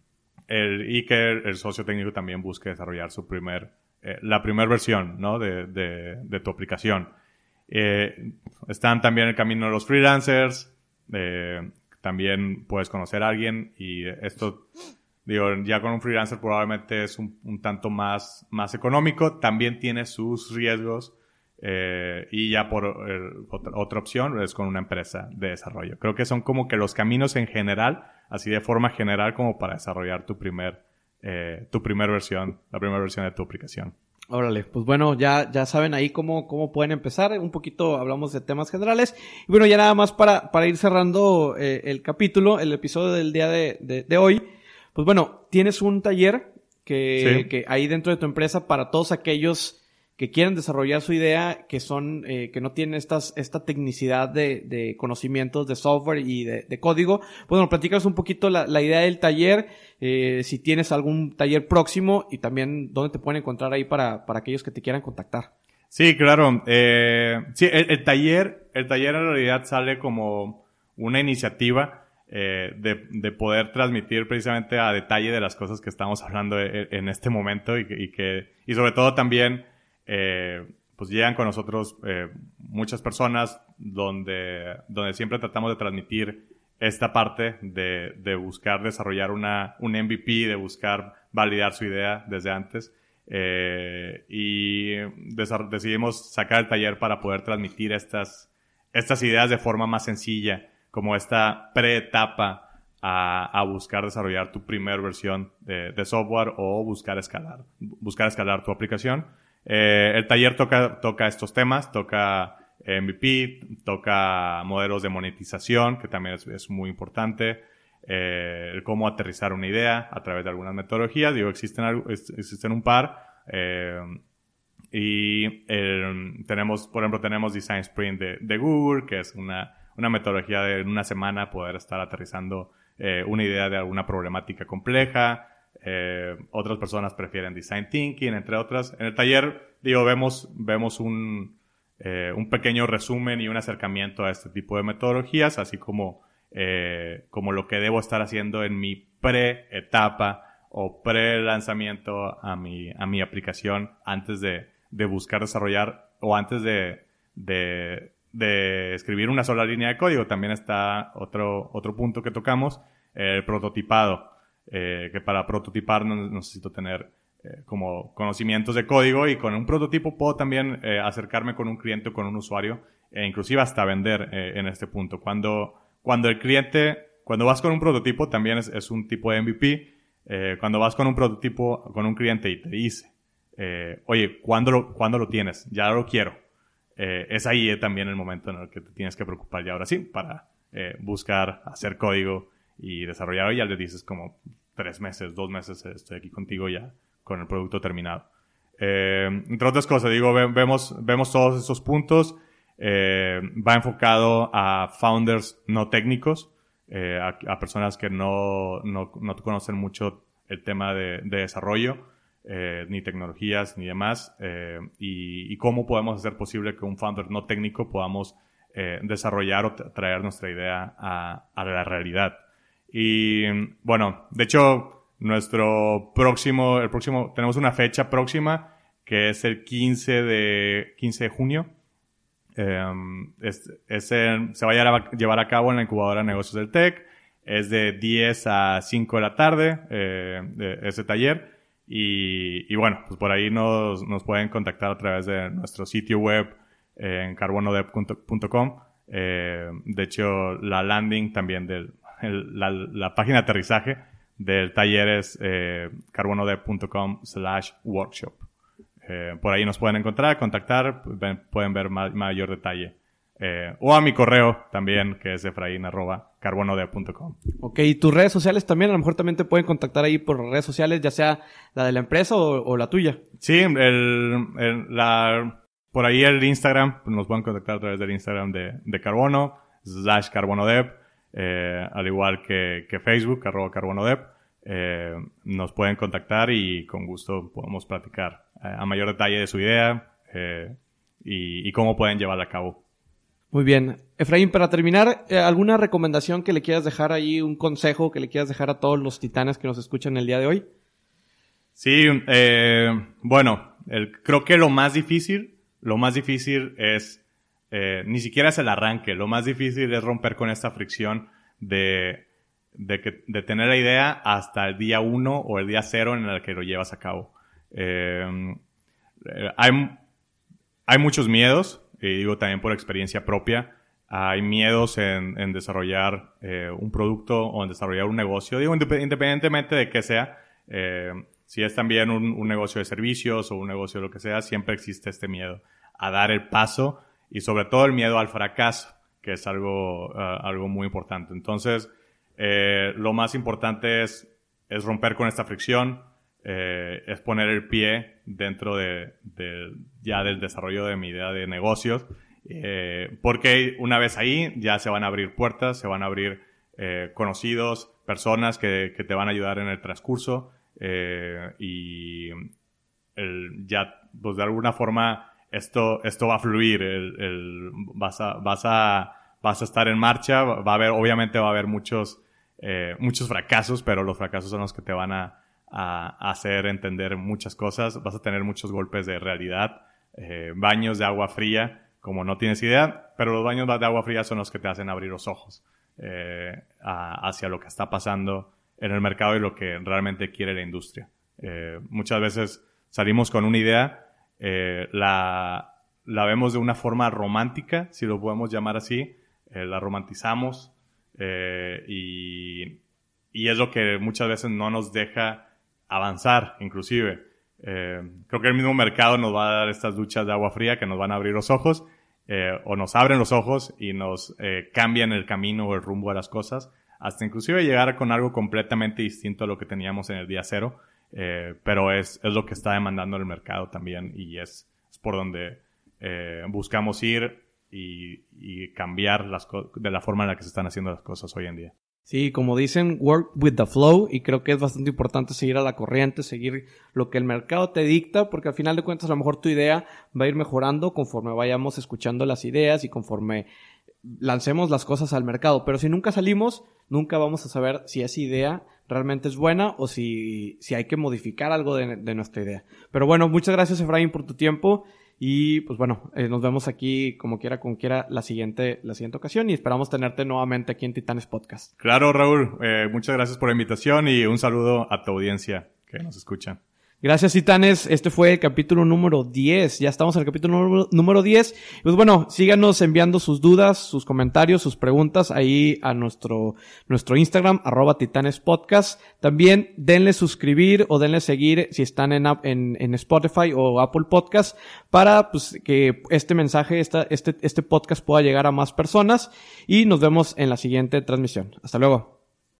el, y que el, socio técnico también busque desarrollar su primer, eh, la primera versión ¿no? de, de, de, tu aplicación. Eh, están también el camino de los freelancers, también puedes conocer a alguien y esto, digo, ya con un freelancer probablemente es un, un tanto más, más económico, también tiene sus riesgos eh, y ya por otra, otra, opción es con una empresa de desarrollo. Creo que son como que los caminos en general, así de forma general como para desarrollar tu primer, eh, tu primera versión, la primera versión de tu aplicación. Órale, pues bueno, ya, ya saben ahí cómo, cómo pueden empezar. Un poquito hablamos de temas generales. Y bueno, ya nada más para, para ir cerrando eh, el capítulo, el episodio del día de, de, de, hoy. Pues bueno, tienes un taller que, sí. que ahí dentro de tu empresa para todos aquellos que quieren desarrollar su idea, que son, eh, que no tienen estas, esta tecnicidad de, de conocimientos de software y de, código. Bueno, platícanos un poquito la, la idea del taller, eh, si tienes algún taller próximo y también dónde te pueden encontrar ahí para, para aquellos que te quieran contactar. Sí, claro. Eh, sí, el, taller, el taller en realidad sale como una iniciativa eh, de, de, poder transmitir precisamente a detalle de las cosas que estamos hablando en, este momento y que, y sobre todo también eh, pues llegan con nosotros eh, muchas personas donde, donde siempre tratamos de transmitir esta parte de, de buscar desarrollar una, un MVP, de buscar validar su idea desde antes. Eh, y decidimos sacar el taller para poder transmitir estas, estas ideas de forma más sencilla, como esta pre-etapa a, a, buscar desarrollar tu primera versión de, de, software o buscar escalar, buscar escalar tu aplicación. Eh, el taller toca, estos temas, toca MVP, toca modelos de monetización, que también es, muy importante, eh, cómo aterrizar una idea a través de algunas metodologías. Digo, existen, existen un par. Eh, y eh, tenemos, por ejemplo, tenemos Design Sprint de, Google, que es una, una metodología de una semana poder estar aterrizando eh, una idea de alguna problemática compleja. Eh, otras personas prefieren design thinking, entre otras. En el taller, digo, vemos, vemos un, eh, un pequeño resumen y un acercamiento a este tipo de metodologías, así como, eh, como lo que debo estar haciendo en mi pre-etapa o pre-lanzamiento a mi, a mi aplicación antes de, de buscar desarrollar o antes de, de, de, escribir una sola línea de código. También está otro, otro punto que tocamos, el prototipado eh, que para prototipar no necesito tener eh, como conocimientos de código y con un prototipo puedo también eh, acercarme con un cliente o con un usuario e inclusive hasta vender eh, en este punto. Cuando, cuando el cliente, cuando vas con un prototipo también es, es un tipo de MVP. Eh, cuando vas con un prototipo, con un cliente y te dice, oye, ¿cuándo lo, ¿cuándo lo tienes? Ya lo quiero. es ahí también el momento en el que te tienes que preocupar ya ahora sí para buscar hacer código y desarrollado y ya le dices como tres meses, dos meses estoy aquí contigo ya con el producto terminado. Eh, entre otras cosas, digo, vemos, vemos todos esos puntos. Eh, va enfocado a founders no técnicos, eh, a, a, personas que no, no, no, conocen mucho el tema de, de desarrollo, eh, ni tecnologías, ni demás, eh, y, y, cómo podemos hacer posible que un founder no técnico podamos eh, desarrollar o traer nuestra idea a, a la realidad. Y bueno, de hecho, nuestro próximo, el próximo, tenemos una fecha próxima que es el 15 de, 15 de junio. Eh, es, se va a llevar a cabo en la incubadora de negocios del TEC. Es de 10 a 5 de la tarde, eh, ese taller. Y, y, bueno, pues por ahí nos, nos pueden contactar a través de nuestro sitio web eh, en carbonodev.com. Eh, de hecho, la landing también del, el, la, la, página de aterrizaje del taller es eh, carbonodev.com slash workshop. Eh, por ahí nos pueden encontrar, contactar, pueden ver ma mayor detalle Eh, o a mi correo también, que es efraín.carbonodev.com. Ok, y tus redes sociales también, a lo mejor también te pueden contactar ahí por redes sociales, ya sea la de la empresa o, la tuya. Sí, el, la, por ahí el Instagram, nos pueden contactar a través del Instagram de, de Carbono, slash Carbonodev, eh, al igual que, que Facebook, arroba Carbonodev. Eh, nos pueden contactar y con gusto podemos platicar eh, a mayor detalle de su idea y, y cómo pueden llevarla a cabo. Muy bien. Efraín, para terminar, ¿alguna recomendación que le quieras dejar ahí, un consejo que le quieras dejar a todos los titanes que nos escuchan el día de hoy? Sí, eh, bueno, creo que lo más difícil, lo más difícil es, eh, ni siquiera es el arranque, lo más difícil es romper con esta fricción de, de, que, de tener la idea hasta el día uno o el día cero en el que lo llevas a cabo. hay, hay muchos miedos, y digo también por experiencia propia, hay miedos en, en desarrollar eh, un producto o en desarrollar un negocio, digo, independientemente de qué sea, eh, si es también un, un, negocio de servicios o un negocio de lo que sea, siempre existe este miedo a dar el paso y sobre todo el miedo al fracaso, que es algo, uh, algo muy importante. Entonces, eh, lo más importante es, es romper con esta fricción, eh, es poner el pie dentro de, ya del desarrollo de mi idea de negocios, eh, porque una vez ahí ya se van a abrir puertas, se van a abrir eh, conocidos, personas que, te van a ayudar en el transcurso y ya, pues de alguna forma esto, esto va a fluir, el, vas, a, vas, a, vas a estar en marcha, va a haber, obviamente va a haber muchos, muchos fracasos, pero los fracasos son los que te van a, a, hacer entender muchas cosas, vas a tener muchos golpes de realidad, eh, baños de agua fría, como no tienes idea, pero los baños de agua fría son los que te hacen abrir los ojos eh, hacia lo que está pasando en el mercado y lo que realmente quiere la industria. Eh, muchas veces salimos con una idea, la, la vemos de una forma romántica, si lo podemos llamar así, la romantizamos y, y es lo que muchas veces no nos deja avanzar, inclusive. Eh, creo que el mismo mercado nos va a dar estas duchas de agua fría que nos van a abrir los ojos, eh, o nos abren los ojos y nos eh, cambian el camino o el rumbo de las cosas, hasta inclusive llegar con algo completamente distinto a lo que teníamos en el día cero, pero es, es lo que está demandando el mercado también y es, es por donde buscamos ir y, y cambiar las de la forma en la que se están haciendo las cosas hoy en día. Sí, como dicen, work with the flow y creo que es bastante importante seguir a la corriente, seguir lo que el mercado te dicta, porque al final de cuentas a lo mejor tu idea va a ir mejorando conforme vayamos escuchando las ideas y conforme lancemos las cosas al mercado. Pero si nunca salimos, nunca vamos a saber si esa idea realmente es buena o si, si hay que modificar algo de, de nuestra idea. Pero bueno, muchas gracias Efraín por tu tiempo. Y pues bueno, eh, nos vemos aquí como quiera, con quiera, la siguiente, la siguiente ocasión y esperamos tenerte nuevamente aquí en Titanes Podcast. Claro, Raúl, eh, muchas gracias por la invitación y un saludo a tu audiencia que nos escucha. Gracias, Titanes. Este fue el capítulo número 10. Ya estamos en el capítulo número 10. Pues bueno, síganos enviando sus dudas, sus comentarios, sus preguntas ahí a nuestro, nuestro Instagram, arroba Titanes Podcast. También denle suscribir o denle seguir si están en, en, en Spotify o Apple Podcast para pues, que este mensaje, esta, este, este podcast pueda llegar a más personas. Y nos vemos en la siguiente transmisión. Hasta luego.